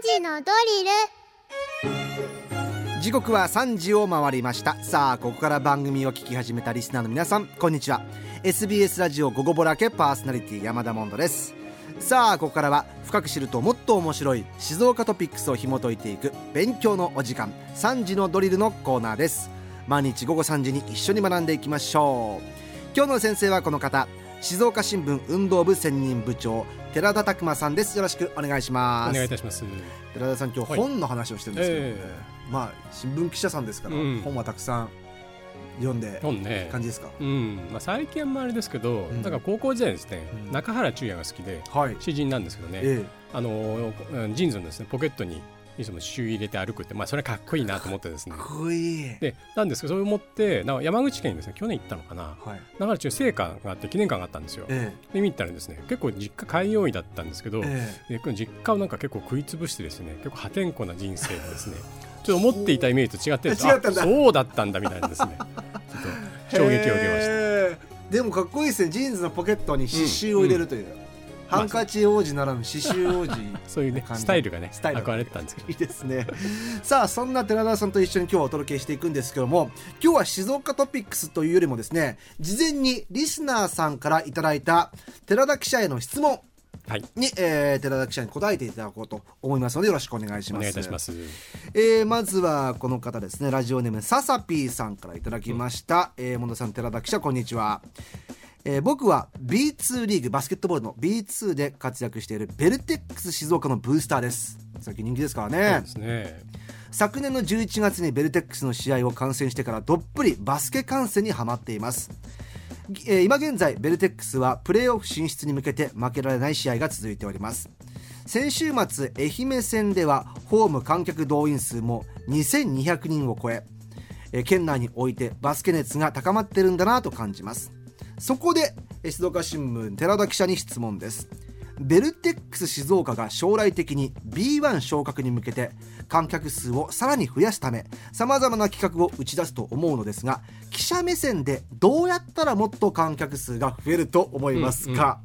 時のドリル。時刻は3時を回りました。さあここから番組を聞き始めたリスナーの皆さんこんにちは。SBS ラジオ午後ぼらけパーソナリティ山田モンドです。さあここからは深く知るともっと面白い静岡トピックスを紐解いていく勉強のお時間3時のドリルのコーナーです。毎日午後3時に一緒に学んでいきましょう。今日の先生はこの方静岡新聞運動部専任部長寺田拓馬さんです。よろしくお願いします。お願いいたします。寺田さん今日本の話をしてるんですけど、えまあ新聞記者さんですから、うん。本はたくさん読んで本ね感じですか、うん。まあ、最近はまああれですけど、ん。なんか高校時代ですね、うん。中原中也が好きではい。詩人なんですけどね、えあのうんジーンズのですねポケットにいつも刺繍入れて歩くってまあそれはかっこいいなと思ってですね。えかっこいい。でなんですけどそれを持ってなんか山口県にですね去年行ったのかな。はい。中原中聖館があって記念館があったんですよ。でえ。見に行ったらですね結構実家開業医だったんですけど、ええ。実家をなんか結構食い潰してですね結構破天荒な人生でですね ちょっと思っていたイメージと違ってそうだったんだみたいなですね。ちょっと衝撃を受けました。でもかっこいいですね。ジーンズのポケットに刺繍を入れるという、ハンカチ王子ならぬ刺繍王子そういうね感じスタイルがねスタイル憧れてたんですけど。いいですね。さあそんな寺田さんと一緒に今日はお届けしていくんですけども今日は静岡トピックスというよりもですね事前にリスナーさんからいただいた寺田記者への質問はい。に、えー寺田記者に答えていただこうと思いますのでよろしくお願いしおます。願いいたします。えーまずはこの方ですね。ラジオネームササピーさんからいただきました、えー、モンドさん寺田記者こんにちは、えー僕は B2 リーグバスケットボールの B2 で活躍しているベルテックス静岡のブースターです。最近人気ですからそうねですね。昨年の11月にベルテックスの試合を観戦してからどっぷりバスケ観戦にはまっています、えー今現在ベルテックスはプレーオフ進出に向けて負けられない試合が続いております。先週末愛媛戦ではホーム観客動員数も2200人を超ええー県内においてバスケ熱が高まってるんだなと感じますそこでえー静岡新聞寺田記者に質問です。ベルテックス静岡が将来的に B1 昇格に向けて観客数をさらに増やすためさまざまな企画を打ち出すと思うのですが記者目線でどうやったらもっと観客数が増えると思いますか、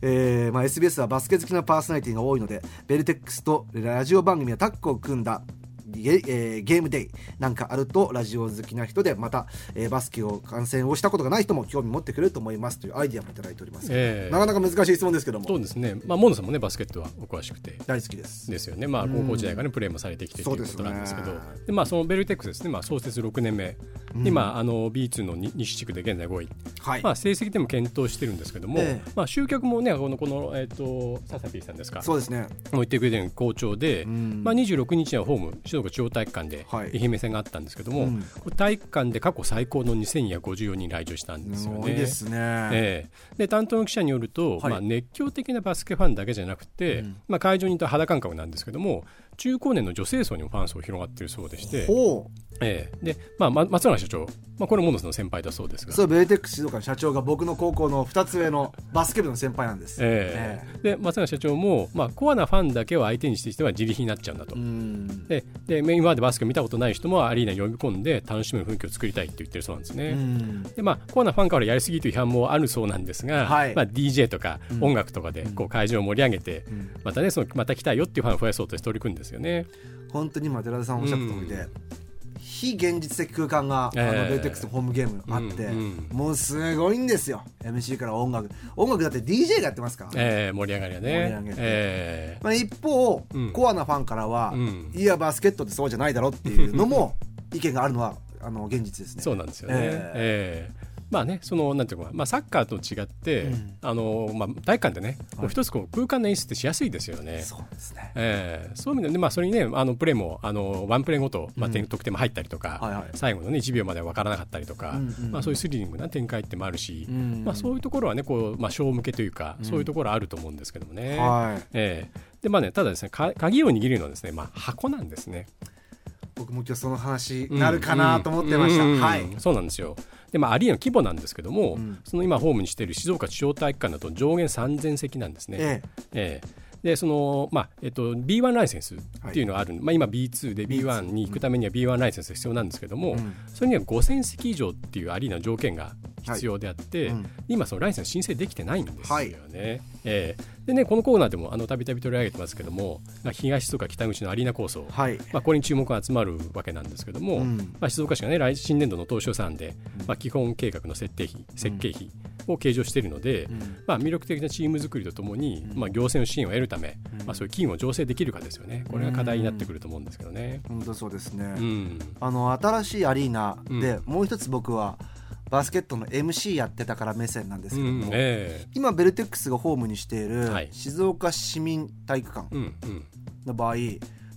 えーまあ、SBS はバスケ好きなパーソナリティが多いのでベルテックスとラジオ番組はタッグを組んだゲ,、えーゲームデイなんかあるとラジオ好きな人でまた、えーバスケを観戦をしたことがない人も興味持ってくれると思いますというアイディアもいただいております、ええ。なかなか難しい質問ですけども。そうですね。まあモンドさんもねバスケットはお詳しくて大好きですですよね、まあ、高校時代からね、プレーもされてきてということなんですけど、でまあ、そのベルテックスですね、まあ、創設6年目、今、あの B2 のに西地区で現在5位、はい、まあ、成績でも検討してるんですけども、ええ。まあ、集客もね、この、このえっ、と、ササピーさんですか、そうですね。もう言ってくれてる好調で、ん。まあ、26日にはホーム、静岡中央体育館ではい。愛媛戦があったんですけども、うん。これ体育館で過去最高の2254人来場したんですすよね。ですね、ええ。で担当の記者によると、はい。まあ、熱狂的なバスケファンだけじゃなくて、うん。まあ、会場にいた肌感覚なんですけども中高年の女性層にもファン層広がっているそうでして、ほええ。でまあ、ま松永社長、まあ、これモノスの先輩だそうですが。うそうベルテックス静岡の社長が僕の高校の2つ上のバスケ部の先輩なんです、ええ。で松永社長も、まあ、コアなファンだけを相手にしては自利品になっちゃうんだと。うん。でで今までバスケを見たことない人もアリーナに呼び込んで楽しめる雰囲気を作りたいって言ってるそうなんですね。うん。でまあ、コアなファンからやりすぎという批判もあるそうなんですが、はい。まあ、DJ とか音楽とかでこう会場を盛り上げて、ん。またねそのまた来たいよっていうファンを増やそうとして取り組んですよね。本当に今寺田さんおっしゃった通りで、非現実的空間が、ええ。あのベルテックスのホームゲームあって、うんうん。もうすごいんですよ。MC から音楽。音楽だって DJ がやってますから、えー、盛り上がりはね。盛り上げてえーまあ、一方、うん。コアなファンからは、うん。いやバスケットってそうじゃないだろっていうのも 意見があるのはあの現実ですね。そうなんですよね。ええ。ーまあね、そのなんていうか、まあ、サッカーと違って、うん。あのまあ、体育館でね、はい。もう一つこう空間の演出ってしやすいですよね。そうですね。えーそういう意味で、まあ、それにねあのプレーもあのワンプレーごと、まあ、点得点も入ったりとか、はいはい。最後の、ね、1秒までは分からなかったりとか、うんうんまあ、そういうスリリングな展開ってもあるし、うんまあ、そういうところはねこう、まあ、小向けというか、そういうところあると思うんですけどもね。はい。えーでまあね、ただですねか鍵を握るのはですね、まあ、箱なんですね。僕も今日その話になるかなと思ってました、うん。うんはい。そうなんですよ。で、まあ、アリーナの規模なんですけども、ん。その今ホームにしている静岡中央体育館だと上限3000席なんですね。ええ。えでそのまあえっと、B1 ライセンスっていうのがある、まあ、今 B2 で B1 に行くためには B1 ライセンスが必要なんですけども、ん。それには5000席以上っていうアリーナの条件が必要であって、うん。今そのライセンス申請できてないんですよね。はい。ええ。でねこのコーナーでもあのたびたび取り上げてますけどもまあ東とか北口のアリーナ構想、はい。まあ、これに注目が集まるわけなんですけども、うん。まあ、静岡市がね来新年度の当初予算で、まあ、基本計画の設定費設計費を計上しているので、うん。まあ、魅力的なチーム作りとともに、まあ、行政の支援を得るため、まあ、そういう機運を醸成できるかですよね。これが課題になってくると思うんですけどね。本当そうですね、うん。あの新しいアリーナで、もう一つ僕はバスケットの MC やってたから目線なんですけども、うん。ええ。今ベルテックスがホームにしているはい。静岡市民体育館うんうん。の場合、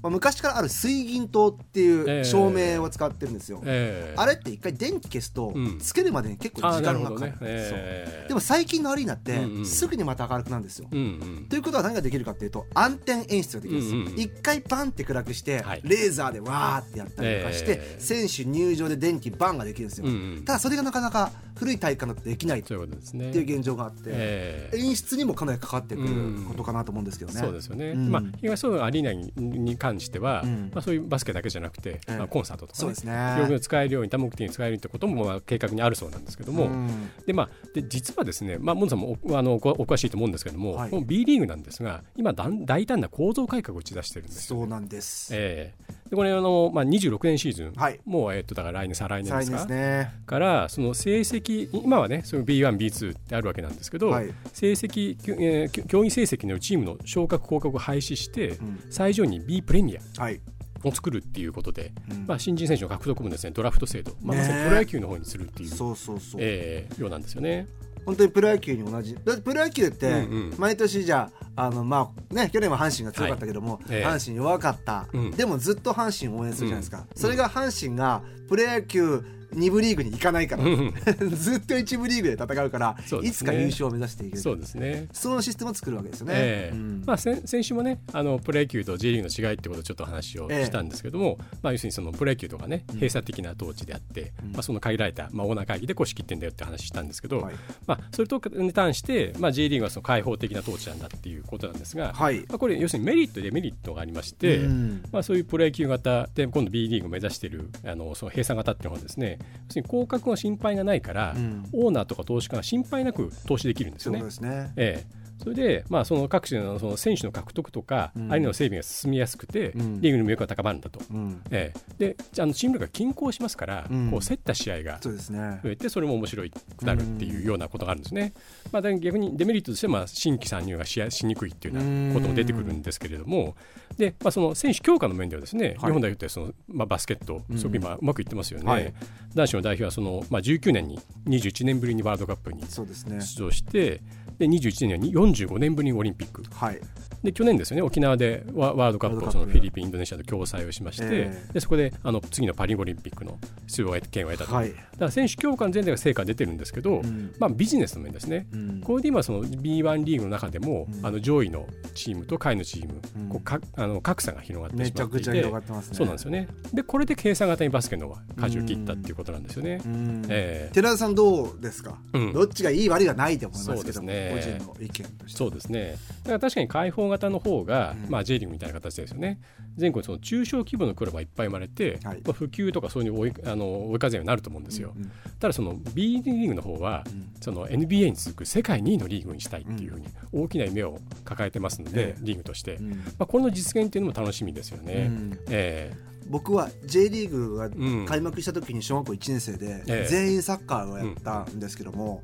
まあ、昔からある水銀灯っていう照明を使ってるんですよ、ええ。あれって一回電気消すとうん。つけるまでに結構あ時間がかかる、ええそう。でも最近のアリーナってうんうんすぐにまた明るくなるんですよ、うんうん。ということは何ができるかっていうと暗転演出ができるんですよ、うんうんうん。一回バンって暗くして、はい。レーザーでわーってやったりとかして、えー選手入場で電気バンができるんですよ、うんうん。ただそれがなかなか古い体育館だとできないっ。ていう現状があって、ええ。演出にもかなりかかってくることかなと思うんですけどね、そうですよね、うん。まあ、東東アリーナにに関しては、うん。まあ、そういうバスケだけじゃなくて、ええ。まあ、コンサートとか、ねそうで使えるように多目的に使えるってこともまあ計画にあるそうなんですけども、うん。でまあ、で実はですね、まあ、モンさんもおあのごお詳しいと思うんですけども、はい。この B リーグなんですが今大胆な構造改革を打ち出してるんですよ、そうなんです、ええでこれあの、まあ、26年シーズン、はい。もう、えっとだから来年再来年ですか？ね。からその成績今はねその B1、B2 ってあるわけなんですけど、はい。成績、えーき競技成績のチームの昇格降格を廃止して、ん。最上に B プレミアはい。を作るっていうことで、うん。まあ、新人選手の獲得もですねドラフト制度、まあ、まさにプロ野球の方にするっていう、そうそうそう、えーようなんですよね。本当にプロ野球に同じ。だってプロ野球って毎年じゃああのまあね去年は阪神が強かったけども、ええ阪神弱かった、うん。でもずっと阪神を応援するじゃないですか、うん。それが阪神がプロ野球2部リーグに行かないから。うん。ずっと1部リーグで戦うからね。いつか優勝を目指していける。そうですね。そのシステムを作るわけですよね、ええ。うん。まあ、先先週もねあのプロ野球と J リーグの違いってことをちょっと話をしたんですけども、まあ、要するにそのプロ野球とかね閉鎖的な統治であって、まあ、その限られた、まあ、オーナー会議でこう仕切ってんだよって話したんですけど、はい。まあ、それとに関して、まあ、J リーグはその開放的な統治なんだっていうことなんですが、はい。まあ、これ要するにメリットデメリットがありまして、うん。まあ、そういうプロ野球型で今度 B リーグを目指しているあのその閉鎖型っていうのはですね要するに降格の心配がないから、うん。オーナーとか投資家が心配なく投資できるんですそうよね。ですね。ええそれで、まあ、その各種のその選手の獲得とか、うん。あるいは整備が進みやすくて、うん。リーグの魅力が高まるんだと。うん。ええ。であのチーム力が均衡しますから、うん。こう競った試合がそうですね。増えてそれも面白くなるっていうようなことがあるんですね。まあ、逆にデメリットとしては、まあ、新規参入がしやしにくいっていうようなことも出てくるんですけれども。で、まあ、その選手強化の面ではですね、日本代表ってその、まあ、バスケットすごく今うまくいってますよね。はい。男子の代表はその、まあ、19年に21年ぶりにワールドカップに出場してで21年には45年ぶりにオリンピック。はい。で去年ですよね沖縄でワワールドカップをそのフィリピンインドネシアと共催をしまして、ええ。でそこであの次のパリオリンピックの出場権を得たと、はい。だから選手強化の全体が成果が出てるんですけど、うん。まあ、ビジネスの面ですね、うん。これで今その B1 リーグの中でも、うん。あの上位のチームと下位のチーム、うん。こうかあの格差が広がってめしまっていて。ちゃくちゃ広がってますね。そうなんですよね。でこれで計算型にバスケの方が舵を切ったっていうことなんですよね。うん。ええ。寺田さんどうですか、うん。どっちがいい悪いはないと思いますけど。も、そうですね個人の意見として。そうですね。だから確かに開放型の方が、うん。まあ、J リーグみたいな形ですよね。全国その中小規模のクラブがいっぱい生まれて、はい。まあ、普及とかそういう追いあの追い風になると思うんですよ、うん。うんただその B リーグの方は、ん。その NBA に続く世界2位のリーグにしたいっていうふうに大きな夢を抱えてますので、ええリーグとして、うん。まあ、この実現っていうのも楽しみですよね、うん。え僕は J リーグがん。開幕した時に小学校1年生でええ。全員サッカーをやったんですけども、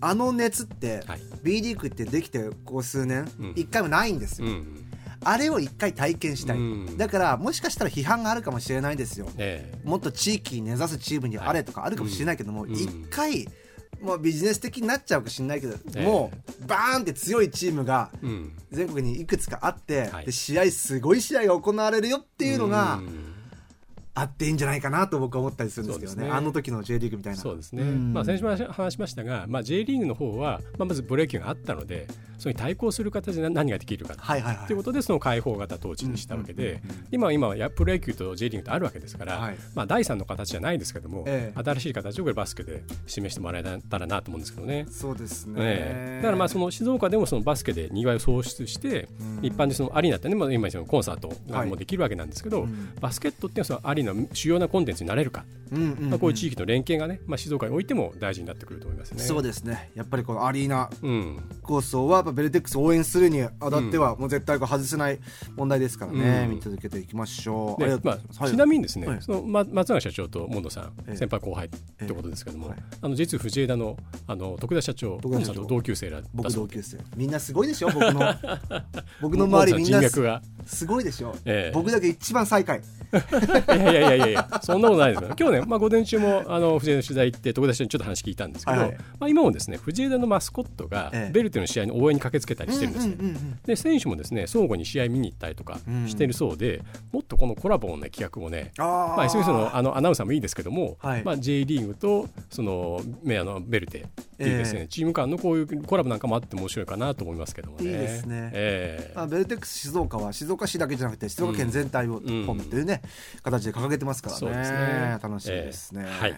あの熱ってはい。B リーグってできてここ数年うん。一回もないんですよ、うんあれを一回体験したい、うんだからもしかしたら批判があるかもしれないですよ。えもっと地域に根ざすチームにあれとかあるかもしれないけどもうん一、回もうビジネス的になっちゃうかもしれないけど、ええ。もうバーンって強いチームが全国にいくつかあって、はい。で試合すごい試合が行われるよっていうのがうんあっていいんじゃないかなと僕は思ったりするんですけどね。そうですね。あの時の J リーグみたいな。そうですね、ん。まあ、先週も話しましたが、まあ、J リーグの方は、まあ、まずプロ野球があったのでそれに対抗する形で何ができるかはいはいはい。ということでその開放型統治にしたわけで、うんうんうん今は今はやプロ野球と J リーグってあるわけですから、はい。まあ、第三の形じゃないですけども、ええ。新しい形をこれバスケで示してもらえたらなと思うんですけどね。そうですね、ええ。だからまあその静岡でもそのバスケでにぎわいを創出して、うん。一般でそのアリーナってね、まあ、今そのコンサートがはいもうできるわけなんですけど、うん。バスケットっていうのはそのアリの主要なコンテンツになれるか、うんうんうん。まあ、こういう地域の連携がね、まあ、静岡においても大事になってくると思いますね。そうですね。やっぱりこのアリーナうん。構想はやっぱベルテックスを応援するにあたってはもう絶対こう外せない問題ですからね、うん。見続けていきましょう。まあ、ちなみにですね、はい。そのま松永社長とモンドさん、ええ。先輩後輩ってことですけども、ええ。あの実は藤枝のあの徳田社長、徳田社同級生らだ僕同級生。みんなすごいでしょ僕の。僕の周りみんなすごいでしょ、ええ。僕だけ一番最下位いやいやいやいやそんなことないですよ。今日ね、まあ、午前中もあの藤枝の取材行って徳田社長にちょっと話聞いたんですけど、はい。はいまあ、今もですね藤枝のマスコットがええ。ベルテの試合に応援に駆けつけたりしてるんですね、で選手もですね相互に試合見に行ったりとかうんしてるそうで、もっとこのコラボの、ね、企画をねあー。まあ、SBS のあのアナウンサーもいいですけども、はい。まあ、J リーグとそのメアのベルテっていうですね、ええ。チーム間のこういうコラボなんかもあって面白いかなと思いますけどもね。いいですね。ええ。あベルテックス静岡は静岡市だけじゃなくて静岡県全体をんホームっていうね、形で掲げてますからね。そうですね。楽しみですね、ええ。はい。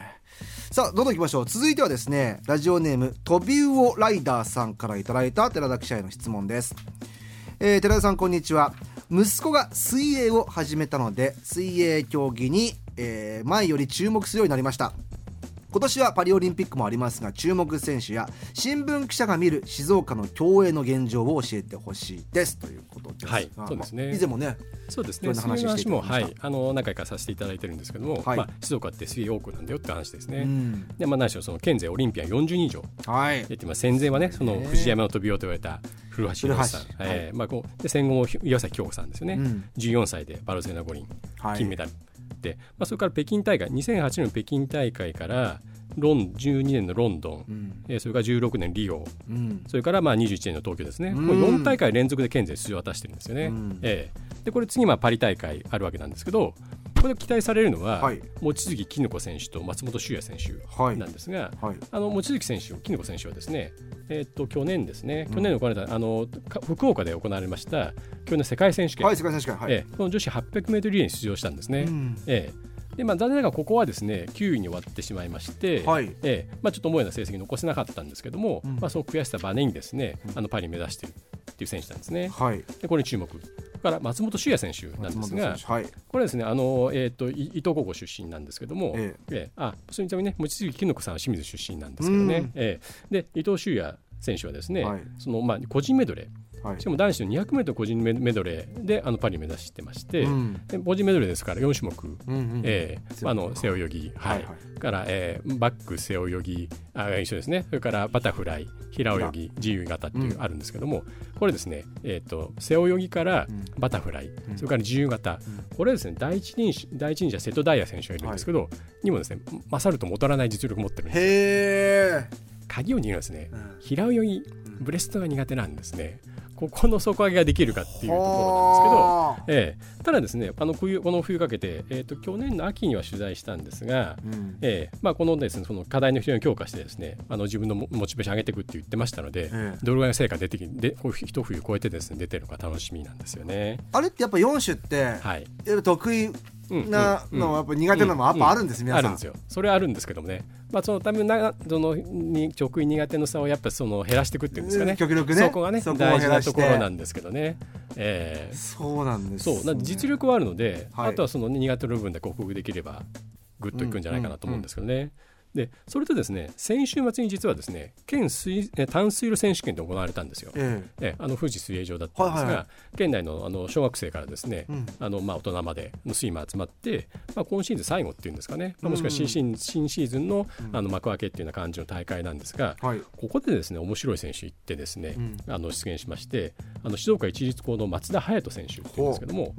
さあどんどん行きましょう。続いてはですねラジオネームトビウオライダーさんからいただいた寺田記者への質問です、えー寺田さんこんにちは。息子が水泳を始めたので水泳競技に、えー前より注目するようになりました。今年はパリオリンピックもありますが注目選手や新聞記者が見る静岡の競泳の現状を教えてほしいです。ということですがはいそうですね。まあ以前もねそうですね、そういう話も、はい、あの何回かさせていただいてるんですけども、はい。まあ、静岡って水泳多くなんだよって話ですね。うん。でまあ、何しろその県勢オリンピアン40人以上はい。ます戦前はねその藤山の飛びようと言われた古橋。宏さん、えーまあ、こうで戦後も岩崎恭子さんですよね、うん。14歳でバルセロナ五輪はい。金メダル、で、まあ、それから北京大会2008年の北京大会からロン12年のロンドン、うん。えーそれから16年リオ。うん。それからまあ21年の東京ですね、うん。これ4大会連続で県勢出場を果たしてるんですよね。うん。ええ。でこれ次まあパリ大会あるわけなんですけどこれ期待されるのは、はい。望月絹子選手と松本修也選手はい。なんですが、はい。あの望月選手、絹子選手はですね、えーっと去年ですね、去年行われたあのか福岡で行われました去年の世界選手権、はい世界選手権はい、ええ。この女子800メートルリレーに出場したんですね。うん。ええでまあ、残念ながらここはですね9位に終わってしまいまして、はい。ええまあ、ちょっと思うような成績残せなかったんですけども、うんまあ、その悔しさバネにですね、あのパリ目指しているっていう選手なんですね。はい。でこれに注目。から松本修也選手なんですがはい。これはですねあの、えー、とい伊藤高校出身なんですけども、え。ええあそれにちなみにね望月絹子さんは清水出身なんですけどね、うん。ええ。で伊藤修也選手はですね、はい。そのまあ、個人メドレーはい。しかも男子の 200m 個人メドレーであのパリ目指してまして、うん。で個人メドレーですから4種目、うんうんえーあの背泳ぎ、はい。はいはい。から、えーバック背泳ぎあ一緒ですね。それからバタフライ平泳ぎ自由形っていうあるんですけども、これですね、えー、と背泳ぎからバタフライ、それから自由形、これですね第一人者第一人者瀬戸大也選手がいるんですけど、にもですね勝るとも劣らない実力を持ってるんですへえ、鍵を握るのはですね、うん。平泳ぎブレストが苦手なんですねここの底上げができるかっていうところなんですけどええ、ただですねあの冬この冬かけて、えー、と去年の秋には取材したんですが、うん。ええ。まあ、このですねその課題の非常に強化してですねあの自分のモモチベーション上げていくって言ってましたので、ええ。どれぐらいの成果出てきで一冬超えてですね出てるのか楽しみなんですよね。あれってやっぱ4種って、はい。得意なのやっぱ苦手なのもやっぱあるん。です、皆さん。あるん。ですよそれはあるん。ですけどもね、まあ、そのためなそのに直位苦手の差をやっぱその減らしていくっていうん。ですかね極力ねそこがね大事なところなん。ですけどね、ええそうなん。です、そう実力はあるので、はいあとはその苦手の部分で克服できればぐっといくん。じゃないかなと思うん。ですけどね。でそれとですね先週末に実はですね県水え淡水路選手権で行われたんですよ。ええ。あの富士水泳場だったんですが、はいはい。は県内のあの小学生からですね、うん。あのまあ、大人までのスイマー集まって、まあ、今シーズン最後っていうんですかね、まあもしくは新シー新シーズンのあの幕開けっていうような感じの大会なんですが、えはい。ここでですね面白い選手行ってですね、うん。あの出現しましてあの静岡一律高の松田隼人選手っていうんですけども、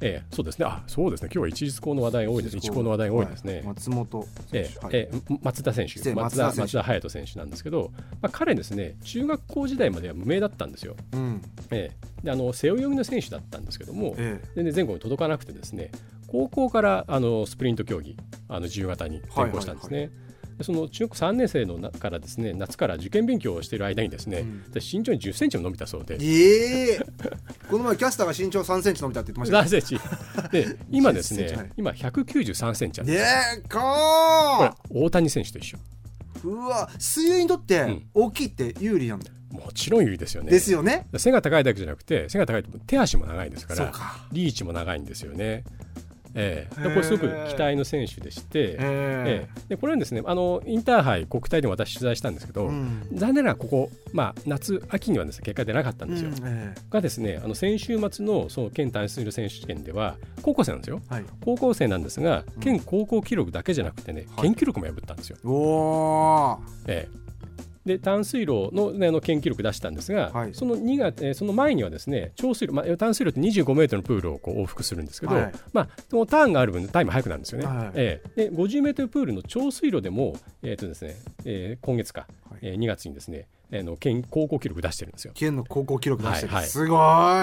ええ、そうですね。あ、そうですね。今日は一律高の話題多いです。一高の話題多いですね。はい。松本選手、ええはい。ええ松田選手、松田松田隼人選手なんですけど、まあ、彼ですね、中学校時代までは無名だったんですよ。うん。ええ、であの背泳ぎの選手だったんですけども、ええ。全然全国に届かなくてですね、高校からあのスプリント競技、あの自由形に転向したんですね。でその中学3年生のなからですね夏から受験勉強をしている間にですね、うん。で身長に10センチも伸びたそうで、ええ。この前キャスターが身長3センチ伸びたって言ってました何 センチで今です10センチはいね今193センチあるんでですっかこれー大谷選手と一緒。うわ水泳にとってん。大きいって有利なんだ。よ、もちろん有利ですよね。ですよね。背が高いだけじゃなくて背が高いと手足も長いですからリーチも長いんですよねえー、これすごく期待の選手でして、えー、でこれはですねあのインターハイ国体でも私取材したんですけど、うん、残念ながらここ、まあ、夏秋にはです、ね、結果出なかったんですよ、うん。えー、がですねあの先週末のその県単数選手権では高校生なんですよ、はい、高校生なんですが県高校記録だけじゃなくてね、県記録も破ったんですよ。おえーで淡水路の,、ね、あの県記録出したんですが、はい、その2月、えー、その前にはですね長水路、まあ、淡水路って25メートルのプールをこう往復するんですけど、はい、まあ、そのターンがある分タイム速くなるんですよね。はい、えー、で50メートルプールの長水路でも、えーとですねえー、今月か、はい。えー、2月にですねあの県高校記録出してるんですよ。県の高校記録出してる、はいはい、すごい。だ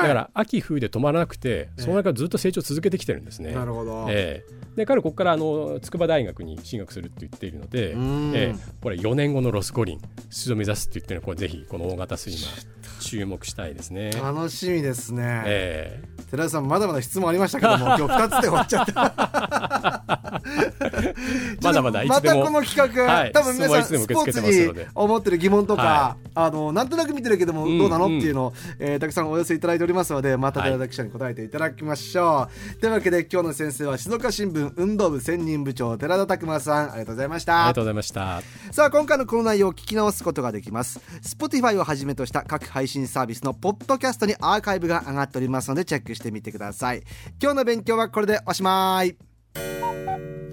から秋冬で止まらなくてその中ずっと成長続けてきてるんですね。なるほど、えー、で彼ここからあの筑波大学に進学するって言っているので、えー、これ4年後のロス五輪出場目指すって言ってるのこれぜひこの大型スイマー注目したいですね。楽しみですね、えー、寺田さんまだまだ質問ありましたけども 今日2つで終わっちゃった まだまだまたこの企画、はい、多分皆さんスポーツに思ってる疑問とか、はい、あのなんとなく見てるけどもどうなの、うんうん、っていうのを、えー、たくさんお寄せいただいておりますのでまた寺田記者に答えていただきましょう、はい、というわけで今日の先生は静岡新聞運動部専任部長寺田拓馬さんありがとうございました。ありがとうございました。さあ今回のこの内容を聞き直すことができます。Spotify をはじめとした各配信サービスのポッドキャストにアーカイブが上がっておりますのでチェックしてみてください。今日の勉強はこれでおしまい。